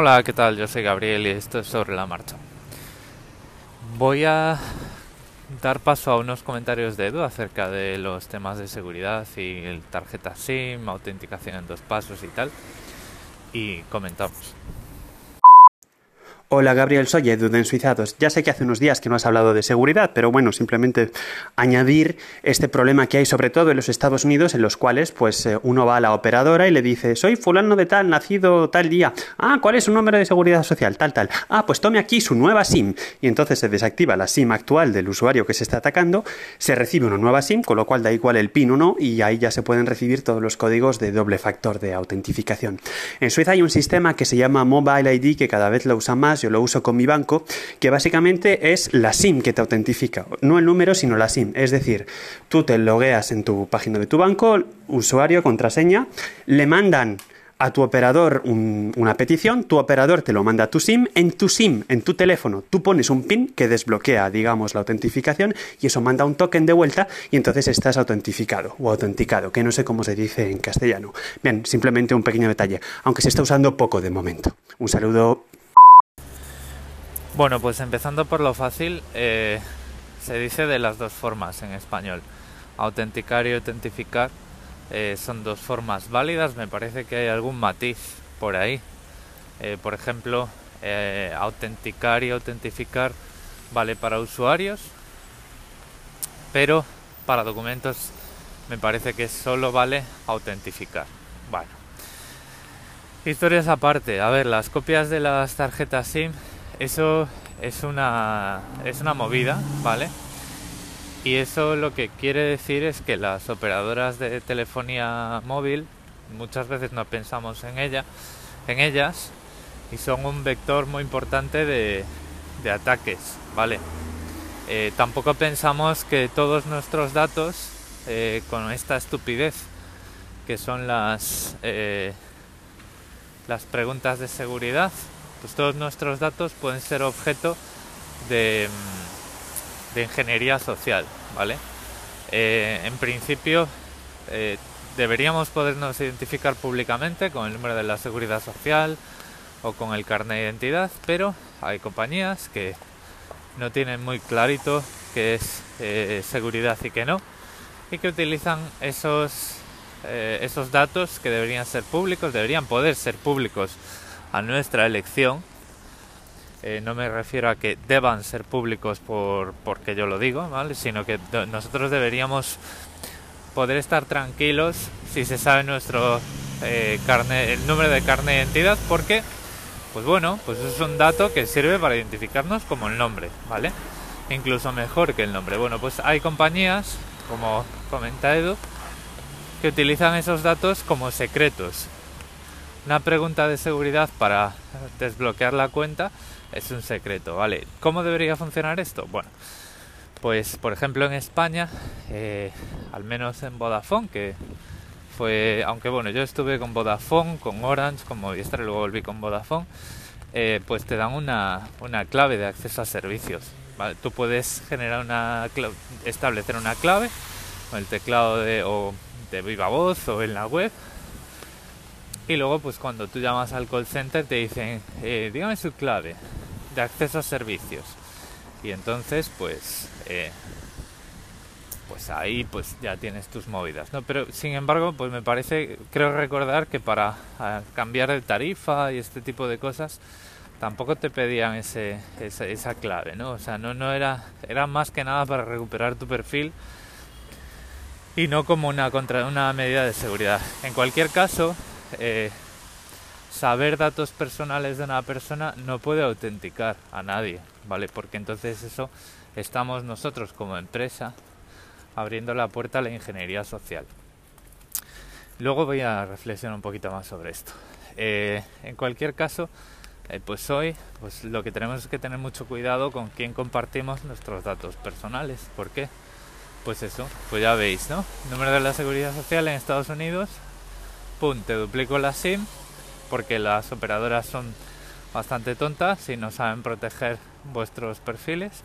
Hola, ¿qué tal? Yo soy Gabriel y esto es sobre la marcha. Voy a dar paso a unos comentarios de Edu acerca de los temas de seguridad y el tarjeta SIM, autenticación en dos pasos y tal. Y comentamos. Hola Gabriel, soy Edu de Ensuizados. Ya sé que hace unos días que no has hablado de seguridad, pero bueno, simplemente añadir este problema que hay sobre todo en los Estados Unidos en los cuales pues eh, uno va a la operadora y le dice soy fulano de tal, nacido tal día. Ah, ¿cuál es su número de seguridad social? Tal, tal. Ah, pues tome aquí su nueva SIM. Y entonces se desactiva la SIM actual del usuario que se está atacando, se recibe una nueva SIM, con lo cual da igual el PIN o no, y ahí ya se pueden recibir todos los códigos de doble factor de autentificación. En Suiza hay un sistema que se llama Mobile ID que cada vez lo usa más yo lo uso con mi banco, que básicamente es la SIM que te autentifica, no el número, sino la SIM. Es decir, tú te logueas en tu página de tu banco, usuario, contraseña, le mandan a tu operador una petición, tu operador te lo manda a tu SIM, en tu SIM, en tu teléfono, tú pones un PIN que desbloquea, digamos, la autentificación y eso manda un token de vuelta y entonces estás autentificado o autenticado, que no sé cómo se dice en castellano. Bien, simplemente un pequeño detalle, aunque se está usando poco de momento. Un saludo. Bueno, pues empezando por lo fácil, eh, se dice de las dos formas en español. Autenticar y autentificar eh, son dos formas válidas, me parece que hay algún matiz por ahí. Eh, por ejemplo, autenticar y autentificar vale para usuarios, pero para documentos me parece que solo vale autentificar. Bueno, historias aparte, a ver, las copias de las tarjetas SIM eso es una, es una movida, ¿vale? Y eso lo que quiere decir es que las operadoras de telefonía móvil muchas veces no pensamos en en ellas y son un vector muy importante de, de ataques, ¿vale? Eh, tampoco pensamos que todos nuestros datos eh, con esta estupidez que son las eh, las preguntas de seguridad pues todos nuestros datos pueden ser objeto de, mm, ingeniería social, ¿vale? Eh, en principio eh, deberíamos podernos identificar públicamente con el número de la seguridad social o con el carnet de identidad, pero hay compañías que no tienen muy clarito qué es eh, seguridad y qué no, y que utilizan esos, esos datos que deberían ser públicos, deberían poder ser públicos a nuestra elección. Eh, no me refiero a que deban ser públicos por, porque yo lo digo, ¿vale? sino que nosotros deberíamos poder estar tranquilos si se sabe nuestro eh, el número de carne de identidad, porque, pues bueno, pues es un dato que sirve para identificarnos como el nombre, ¿vale? Incluso mejor que el nombre. Bueno, pues hay compañías, como comenta Edu, que utilizan esos datos como secretos una pregunta de seguridad para desbloquear la cuenta es un secreto, ¿vale? ¿Cómo debería funcionar esto? Bueno, pues por ejemplo en España, eh, al menos en Vodafone, que fue, aunque bueno, yo estuve con Vodafone, con Orange, con Movistar y luego volví con Vodafone, eh, pues te dan una, una, clave de acceso a servicios. Tú puedes generar una establecer una clave con el teclado de, o de viva voz o en la web y luego, pues cuando tú llamas al call center te dicen, eh, dígame su clave de acceso a servicios. Y entonces, pues, eh, pues ahí pues ya tienes tus movidas, ¿no? Pero sin embargo, pues me parece, creo recordar que para cambiar de tarifa y este tipo de cosas, tampoco te pedían ese, esa, esa clave, ¿no? O sea, no, no era, era más que nada para recuperar tu perfil y no como una, contra, una medida de seguridad. En cualquier caso, eh, saber datos personales de una persona no puede autenticar a nadie, ¿vale? Porque entonces eso estamos nosotros como empresa abriendo la puerta a la ingeniería social. Luego voy a reflexionar un poquito más sobre esto. Eh, en cualquier caso, eh, pues hoy pues lo que tenemos es que tener mucho cuidado con quién compartimos nuestros datos personales. ¿Por qué? Pues eso, pues ya veis, ¿no? Número de la seguridad social en Estados Unidos pum, te duplico la SIM porque las operadoras son bastante tontas y no saben proteger vuestros perfiles,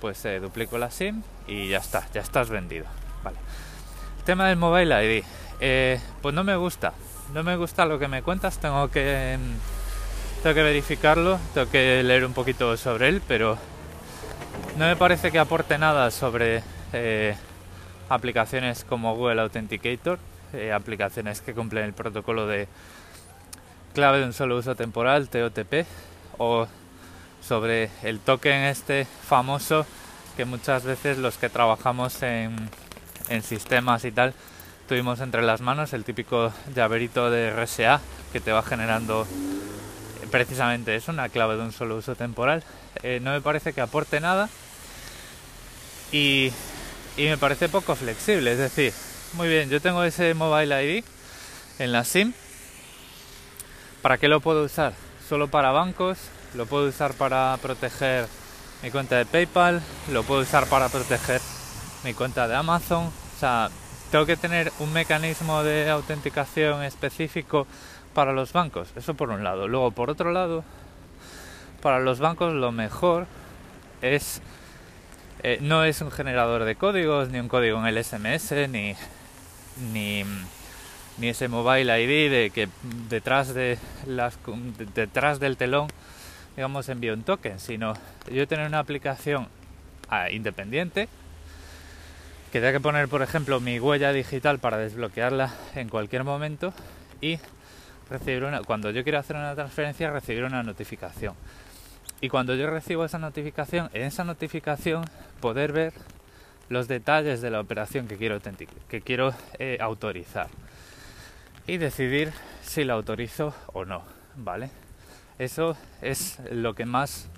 pues eh, duplico la SIM y ya está, ya estás vendido. Vale. Tema del Mobile ID. Eh, pues no me gusta, no me gusta lo que me cuentas, tengo que, tengo que verificarlo, tengo que leer un poquito sobre él, pero no me parece que aporte nada sobre eh, aplicaciones como Google Authenticator, eh, aplicaciones que cumplen el protocolo de clave de un solo uso temporal, TOTP, o sobre el token este famoso que muchas veces los que trabajamos en, sistemas y tal tuvimos entre las manos, el típico llaverito de RSA que te va generando precisamente eso, una clave de un solo uso temporal. Eh, no me parece que aporte nada y me parece poco flexible. Es decir, muy bien, yo tengo ese mobile ID en la SIM. ¿Para qué lo puedo usar? Solo para bancos, lo puedo usar para proteger mi cuenta de PayPal, lo puedo usar para proteger mi cuenta de Amazon. O sea, tengo que tener un mecanismo de autenticación específico para los bancos. Eso por un lado. Luego, por otro lado, para los bancos lo mejor es eh, no es un generador de códigos, ni un código en el SMS, ni, ni, ese mobile ID de que detrás de las detrás del telón digamos envío un token, sino yo tener una aplicación ah, independiente que tenga que poner por ejemplo mi huella digital para desbloquearla en cualquier momento y recibir una cuando yo quiero hacer una transferencia recibir una notificación y cuando yo recibo esa notificación en esa notificación poder ver los detalles de la operación que quiero que quiero eh, autorizar y decidir si la autorizo o no vale eso es lo que más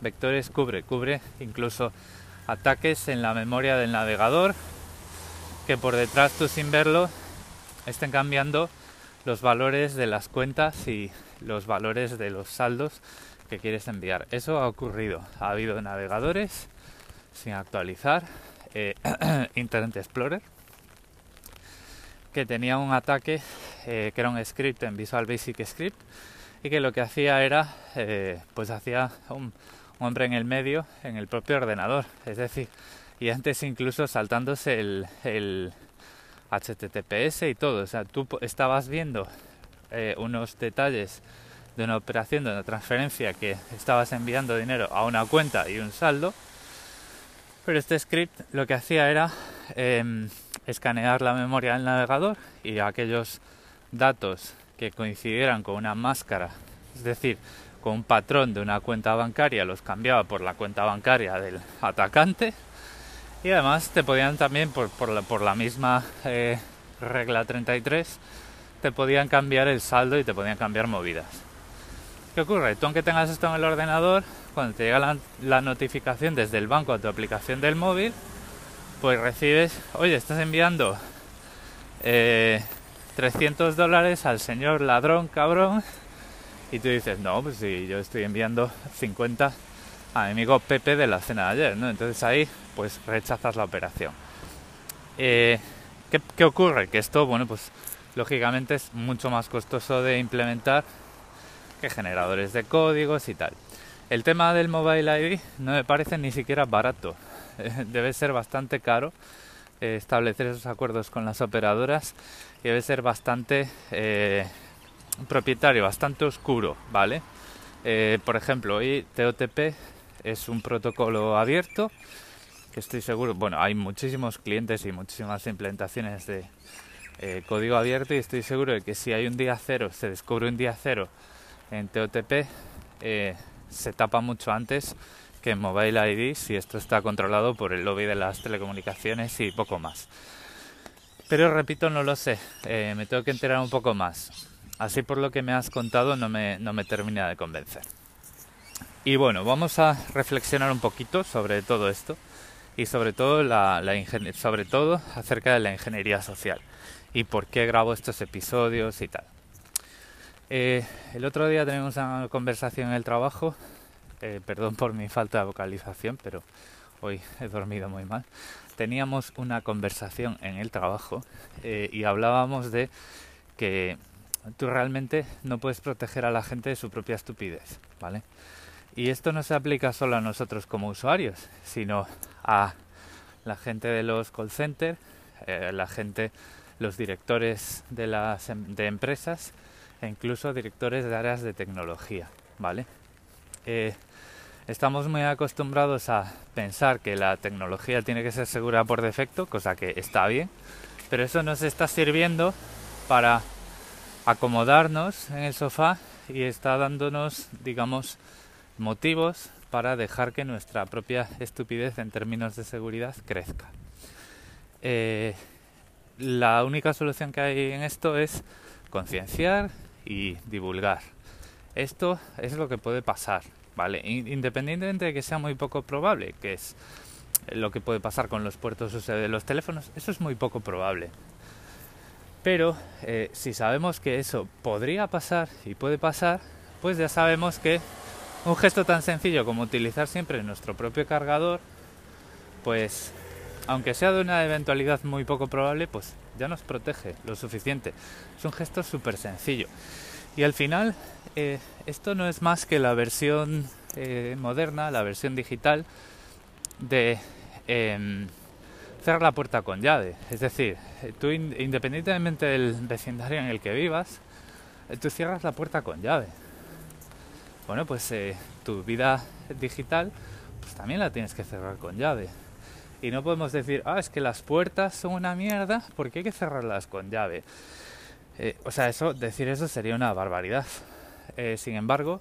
vectores cubre. Cubre incluso ataques en la memoria del navegador que por detrás tú sin verlo estén cambiando los valores de las cuentas y los valores de los saldos que quieres enviar. Eso ha ocurrido. Ha habido navegadores sin actualizar, eh, Internet Explorer, que tenía un ataque eh, que era un script en Visual Basic Script y que lo que hacía era, eh, pues hacía un, hombre en el medio en el propio ordenador, es decir, y antes incluso saltándose el, el HTTPS y todo, o sea, tú estabas viendo unos detalles de una operación, de una transferencia que estabas enviando dinero a una cuenta y un saldo, pero este script lo que hacía era em, escanear la memoria del navegador y aquellos datos que coincidieran con una máscara, es decir, con un patrón de una cuenta bancaria, los cambiaba por la cuenta bancaria del atacante y además te podían también, por, por, la, por la, misma eh, regla 33, te podían cambiar el saldo y te podían cambiar movidas. ¿Qué ocurre? Tú aunque tengas esto en el ordenador, cuando te llega la, la notificación desde el banco a tu aplicación del móvil, pues recibes, oye, estás enviando eh, 300 dólares al señor ladrón cabrón y tú dices, no, pues si yo estoy enviando 50 a mi amigo Pepe de la cena de ayer, ¿no? Entonces ahí pues rechazas la operación. Eh, ¿qué, ¿Qué ocurre? Que esto, bueno, pues lógicamente es mucho más costoso de implementar que generadores de códigos y tal. El tema del mobile ID no me parece ni siquiera barato. Debe ser bastante caro eh, establecer esos acuerdos con las operadoras y debe ser bastante eh, propietario, bastante oscuro, ¿vale? Eh, por ejemplo, hoy TOTP es un protocolo abierto que estoy seguro, bueno, hay muchísimos clientes y muchísimas implementaciones de código abierto y estoy seguro de que si hay un día cero, se descubre un día cero en TOTP, se tapa mucho antes que en Mobile ID si esto está controlado por el lobby de las telecomunicaciones y poco más. Pero repito, no lo sé, eh, me tengo que enterar un poco más. Así por lo que me has contado no me, no me termina de convencer. Y bueno, vamos a reflexionar un poquito sobre todo esto y sobre todo, la, sobre todo acerca de la ingeniería social y por qué grabo estos episodios y tal. Eh, el otro día tenemos una conversación en el trabajo eh, perdón por mi falta de vocalización, pero hoy he dormido muy mal. Teníamos una conversación en el trabajo eh, y hablábamos de que tú realmente no puedes proteger a la gente de su propia estupidez, ¿vale? Y esto no se aplica solo a nosotros como usuarios, sino a la gente de los call centers, eh, la gente, los directores de las em, de empresas e incluso directores de áreas de tecnología. ¿vale? Eh, estamos muy acostumbrados a pensar que la tecnología tiene que ser segura por defecto, cosa que está bien, pero eso nos está sirviendo para acomodarnos en el sofá y está dándonos, digamos, motivos para dejar que nuestra propia estupidez en términos de seguridad crezca. Eh, la única solución que hay en esto es concienciar y divulgar. Esto es lo que puede pasar, ¿vale? Independientemente de que sea muy poco probable, que es lo que puede pasar con los puertos de los teléfonos, eso es muy poco probable. Pero eh, si sabemos que eso podría pasar y puede pasar, pues ya sabemos que un gesto tan sencillo como utilizar siempre nuestro propio cargador, pues aunque sea de una eventualidad muy poco probable, pues ya nos protege lo suficiente. Es un gesto súper sencillo. Y al final, eh, esto no es más que la versión eh, moderna, la versión digital de em, cerrar la puerta con llave. Es decir, tú independientemente del vecindario en el que vivas, eh, tú cierras la puerta con llave. Bueno, pues tu vida digital pues también la tienes que cerrar con llave. Y no podemos decir, ah, es que las puertas son una mierda porque hay que cerrarlas con llave. Eh, o sea, eso, decir eso sería una barbaridad. Eh, sin embargo,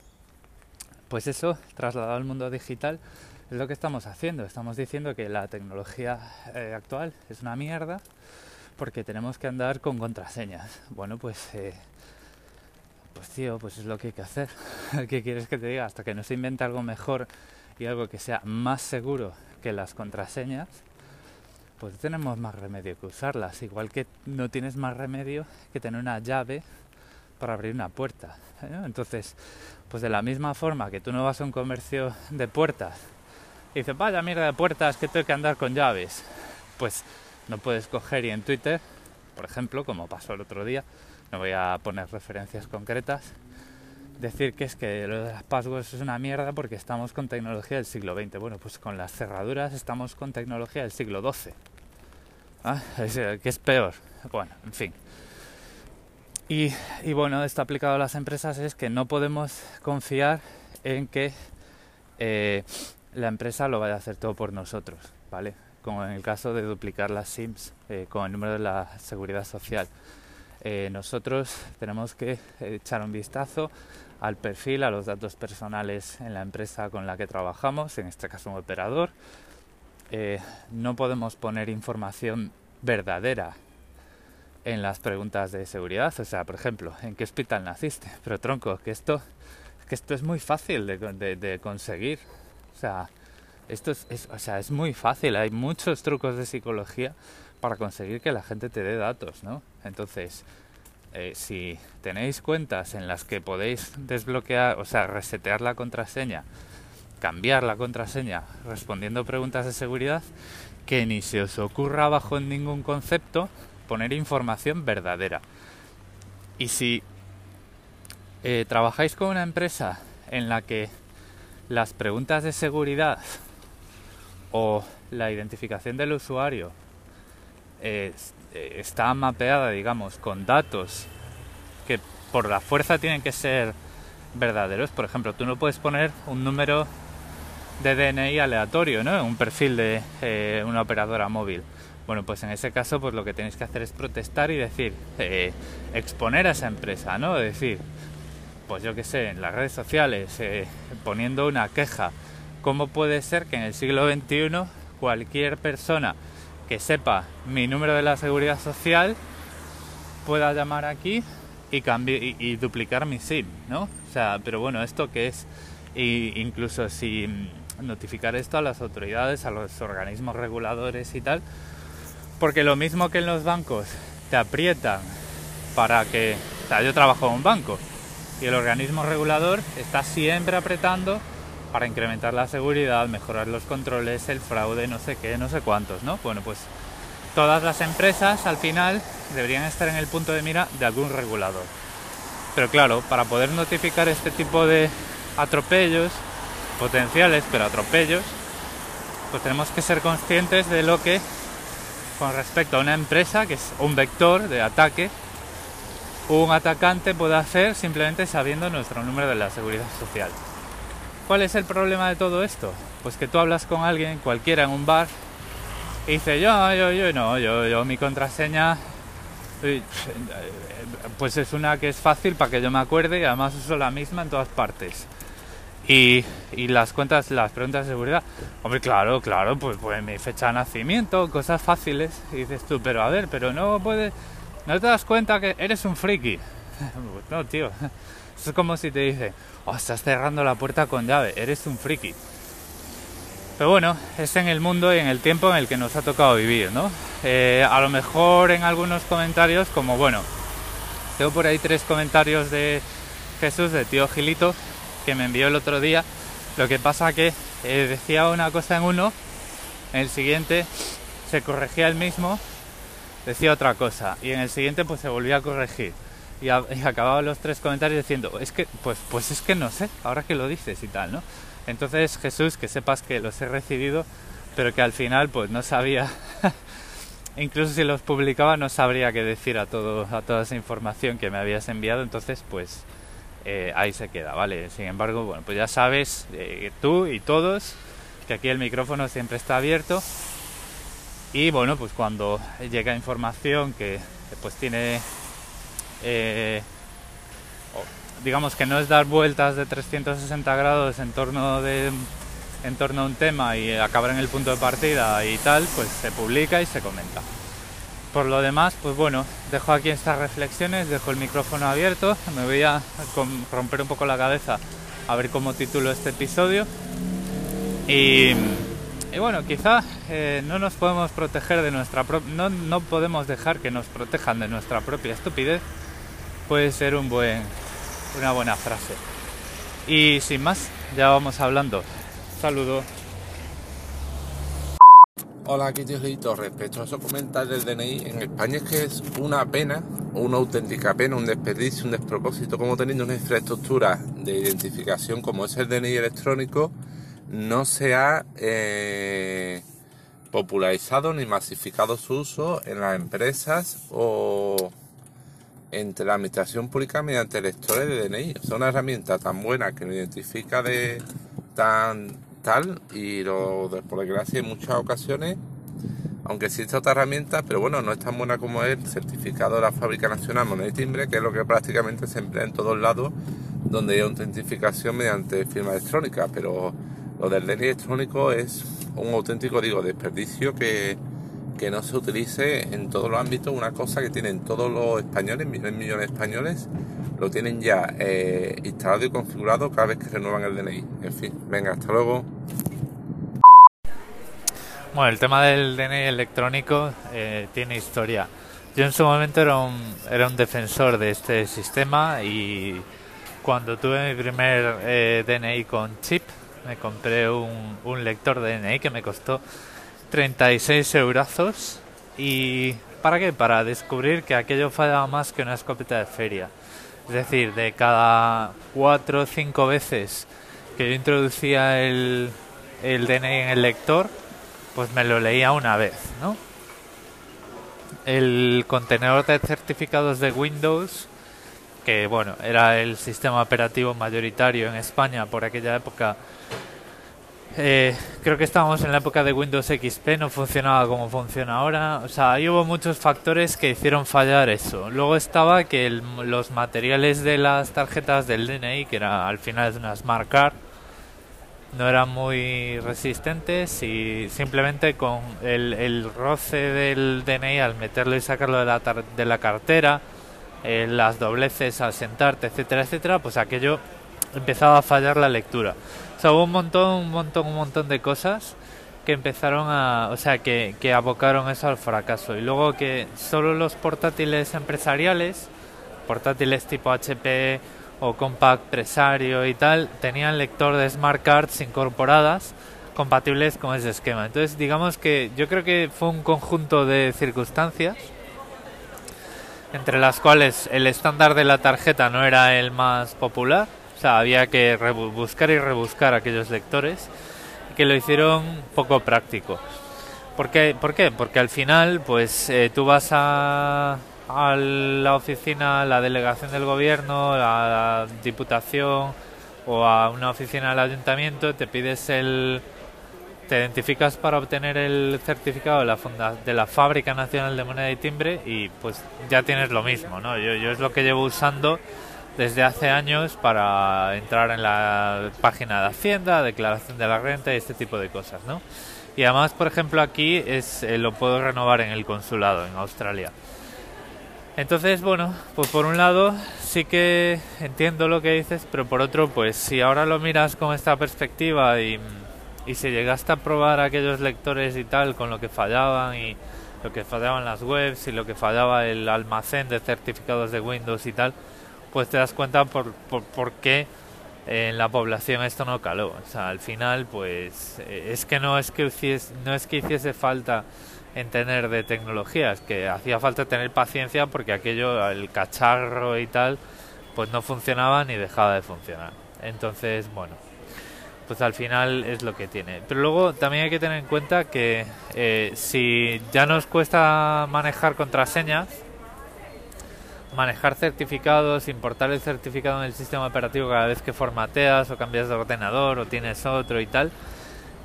pues eso, trasladado al mundo digital, es lo que estamos haciendo. Estamos diciendo que la tecnología eh, actual es una mierda porque tenemos que andar con contraseñas. Bueno, pues, pues tío, pues es lo que hay que hacer. ¿Qué quieres que te diga? Hasta que no se invente algo mejor y algo que sea más seguro que las contraseñas, pues tenemos más remedio que usarlas. Igual que no tienes más remedio que tener una llave para abrir una puerta. ¿eh? Entonces, pues de la misma forma que tú no vas a un comercio de puertas y dices, vaya mierda de puertas que tengo que andar con llaves, pues no puedes coger y en Twitter, por ejemplo, como pasó el otro día, no voy a poner referencias concretas, decir que es que lo de las passwords es una mierda porque estamos con tecnología del siglo XX. Bueno, pues con las cerraduras estamos con tecnología del siglo XII. ¿Ah? Eh, que es peor. Bueno, en fin. Y, bueno, esto aplicado a las empresas es que no podemos confiar en que eh, la empresa lo vaya a hacer todo por nosotros, ¿vale? Como en el caso de duplicar las SIMs eh, con el número de la seguridad social. Nosotros tenemos que echar un vistazo al perfil, a los datos personales en la empresa con la que trabajamos, en este caso un operador. Eh, no podemos poner información verdadera en las preguntas de seguridad. O sea, por ejemplo, ¿en qué hospital naciste? Pero tronco, que esto, que esto es muy fácil de, conseguir. O sea, esto es, o sea, es muy fácil. Hay muchos trucos de psicología para conseguir que la gente te dé datos, ¿no? Entonces, eh, si tenéis cuentas en las que podéis desbloquear, o sea, resetear la contraseña, cambiar la contraseña respondiendo preguntas de seguridad, que ni se os ocurra bajo ningún concepto poner información verdadera. Y si eh, trabajáis con una empresa en la que las preguntas de seguridad o la identificación del usuario eh, está mapeada, digamos, con datos que por la fuerza tienen que ser verdaderos. Por ejemplo, tú no puedes poner un número de DNI aleatorio, ¿no? Un perfil de eh, una operadora móvil. Bueno, pues en ese caso, pues lo que tenéis que hacer es protestar y decir, eh, exponer a esa empresa, ¿no? Decir, pues yo qué sé, en las redes sociales, poniendo una queja. ¿Cómo puede ser que en el siglo XXI cualquier persona que sepa mi número de la seguridad social pueda llamar aquí y, y, duplicar mi SIM, ¿no? O sea, pero bueno, esto que es, y incluso si notificar esto a las autoridades, a los organismos reguladores y tal, porque lo mismo que en los bancos te aprietan para que, o sea, yo trabajo en un banco y el organismo regulador está siempre apretando para incrementar la seguridad, mejorar los controles, el fraude, no sé qué, no sé cuántos, ¿no? Bueno, pues todas las empresas al final deberían estar en el punto de mira de algún regulador. Pero claro, para poder notificar este tipo de atropellos, potenciales, pero atropellos, pues tenemos que ser conscientes de lo que, con respecto a una empresa, que es un vector de ataque, un atacante puede hacer simplemente sabiendo nuestro número de la seguridad social. ¿Cuál es el problema de todo esto? Pues que tú hablas con alguien, cualquiera en un bar, y dice, yo, yo, yo, no, yo, yo, mi contraseña, pues es una que es fácil para que yo me acuerde y además uso la misma en todas partes. Y, y las cuentas, las preguntas de seguridad, hombre, claro, claro, pues, pues mi fecha de nacimiento, cosas fáciles. Dices tú, pero a ver, pero no puedes, no te das cuenta que eres un friki. no, tío, es como si te dice, oh, estás cerrando la puerta con llave, eres un friki. Pero bueno, es en el mundo y en el tiempo en el que nos ha tocado vivir, ¿no? Eh, a lo mejor en algunos comentarios, como bueno, tengo por ahí tres comentarios de Jesús, de tío Gilito, que me envió el otro día. Lo que pasa que eh, decía una cosa en uno, en el siguiente se corregía el mismo, decía otra cosa, y en el siguiente pues se volvía a corregir. Y, acababa los tres comentarios diciendo, es que, pues, pues es que no sé, ahora que lo dices y tal, ¿no? Entonces Jesús, que sepas que los he recibido, pero que al final pues no sabía, incluso si los publicaba no sabría qué decir a, todo, a toda esa información que me habías enviado, entonces pues eh, ahí se queda, ¿vale? Sin embargo, bueno, pues ya sabes, eh, tú y todos, que aquí el micrófono siempre está abierto y bueno, pues cuando llega información que pues tiene... Eh, digamos que no es dar vueltas de 360 grados en torno, de, en torno a un tema y acabar en el punto de partida y tal, pues se publica y se comenta. Por lo demás, pues bueno, dejo aquí estas reflexiones, dejo el micrófono abierto, me voy a romper un poco la cabeza a ver cómo titulo este episodio. Y, bueno, quizá eh, no nos podemos proteger de nuestra no, no podemos dejar que nos protejan de nuestra propia estupidez. Puede ser un buen una buena frase. Y sin más, ya vamos hablando. Saludo. Hola, aquí Tío Respecto a esos comentarios del DNI, en España es que es una pena, una auténtica pena, un desperdicio, un despropósito, como teniendo una infraestructura de identificación como es el DNI electrónico, no se ha eh, popularizado ni masificado su uso en las empresas o entre la administración pública mediante lectores de DNI. Es una herramienta tan buena que nos identifica de tan tal y lo por desgracia en muchas ocasiones, aunque existe otra herramienta, pero bueno, no es tan buena como el certificado de la Fábrica Nacional Moneda y Timbre, que es lo que prácticamente se emplea en todos lados donde hay autentificación mediante firma electrónica, pero lo del DNI electrónico es un auténtico, digo, desperdicio que que no se utilice en todos los ámbitos una cosa que tienen todos los españoles, millones millones de españoles, lo tienen ya eh, instalado y configurado cada vez que renuevan el DNI. En fin, venga, hasta luego. Bueno, el tema del DNI electrónico eh, tiene historia. Yo en su momento era un, era un defensor de este sistema y cuando tuve mi primer eh, DNI con chip, me compré un, un lector de DNI que me costó 36 eurazos. ¿Y para qué? Para descubrir que aquello fallaba más que una escopeta de feria. Es decir, de cada 4 o 5 veces que yo introducía el, el DNI en el lector, pues me lo leía una vez, ¿no? El contenedor de certificados de Windows, que bueno, era el sistema operativo mayoritario en España por aquella época eh, creo que estábamos en la época de Windows XP, no funcionaba como funciona ahora. O sea, ahí hubo muchos factores que hicieron fallar eso. Luego estaba que los materiales de las tarjetas del DNI, que era al final es una Smart Card, no eran muy resistentes y simplemente con el, roce del DNI al meterlo y sacarlo de la, de la cartera, eh, las dobleces al sentarte, etcétera, etcétera, pues aquello empezaba a fallar la lectura. O sea, hubo un montón, un montón, un montón de cosas que empezaron a, o sea, que, que abocaron eso al fracaso. Y luego que solo los portátiles empresariales, portátiles tipo HP o Compact Presario y tal, tenían lector de smart cards incorporadas compatibles con ese esquema. Entonces, digamos que yo creo que fue un conjunto de circunstancias entre las cuales el estándar de la tarjeta no era el más popular o sea, había que buscar y rebuscar aquellos lectores que lo hicieron poco práctico. ¿Por qué? ¿Por qué? Porque al final, pues eh, tú vas a, a la oficina, la delegación del gobierno, a la diputación o a una oficina del ayuntamiento, te pides el te identificas para obtener el certificado de la, de la Fábrica Nacional de Moneda y Timbre y pues ya tienes lo mismo, ¿no? Yo, yo es lo que llevo usando desde hace años para entrar en la página de Hacienda, declaración de la renta y este tipo de cosas, ¿no? Y además, por ejemplo, aquí es eh, lo puedo renovar en el consulado en Australia. Entonces, bueno, pues por un lado sí que entiendo lo que dices, pero por otro, pues si ahora lo miras con esta perspectiva y y si llegaste a probar aquellos lectores y tal con lo que fallaban y lo que fallaban las webs y lo que fallaba el almacén de certificados de Windows y tal, pues te das cuenta por, por, qué en la población esto no caló. O sea, al final, pues eh, es que no es que hiciese, no es que hiciese falta entender de tecnología, es que hacía falta tener paciencia porque aquello, el cacharro y tal, pues no funcionaba ni dejaba de funcionar. Entonces, bueno, pues al final es lo que tiene. Pero luego también hay que tener en cuenta que eh, si ya nos cuesta manejar contraseñas, manejar certificados, importar el certificado en el sistema operativo cada vez que formateas o cambias de ordenador o tienes otro y tal,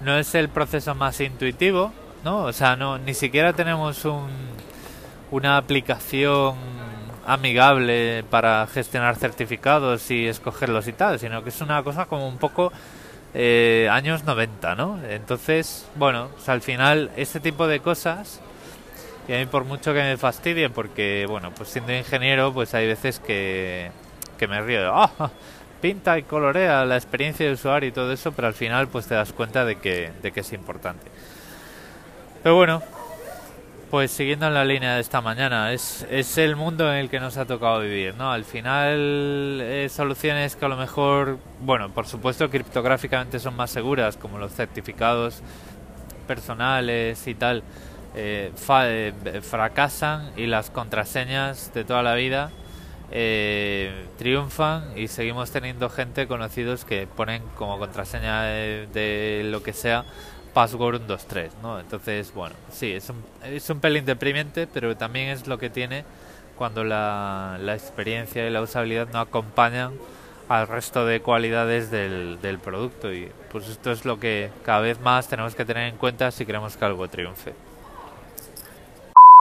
no es el proceso más intuitivo, ¿no? O sea, no ni siquiera tenemos un, una aplicación amigable para gestionar certificados y escogerlos y tal, sino que es una cosa como un poco eh, años 90, ¿no? Entonces, bueno, al final este tipo de cosas, y a mí por mucho que me fastidien, porque, bueno, pues siendo ingeniero, pues hay veces que, que me río ah, pinta y colorea la experiencia de usuario y todo eso, pero al final pues te das cuenta de que, de que es importante. Pero bueno, pues siguiendo en la línea de esta mañana, es, es el mundo en el que nos ha tocado vivir, ¿no? Al final, eh, soluciones que a lo mejor, bueno, por supuesto criptográficamente son más seguras, como los certificados personales y tal, eh, eh, fracasan y las contraseñas de toda la vida triunfan y seguimos teniendo gente conocidos que ponen como contraseña de lo que sea Password 123, ¿no? Entonces, bueno, sí, es un, es un pelín deprimente, pero también es lo que tiene cuando la, la experiencia y la usabilidad no acompañan al resto de cualidades del, del producto y pues esto es lo que cada vez más tenemos que tener en cuenta si queremos que algo triunfe.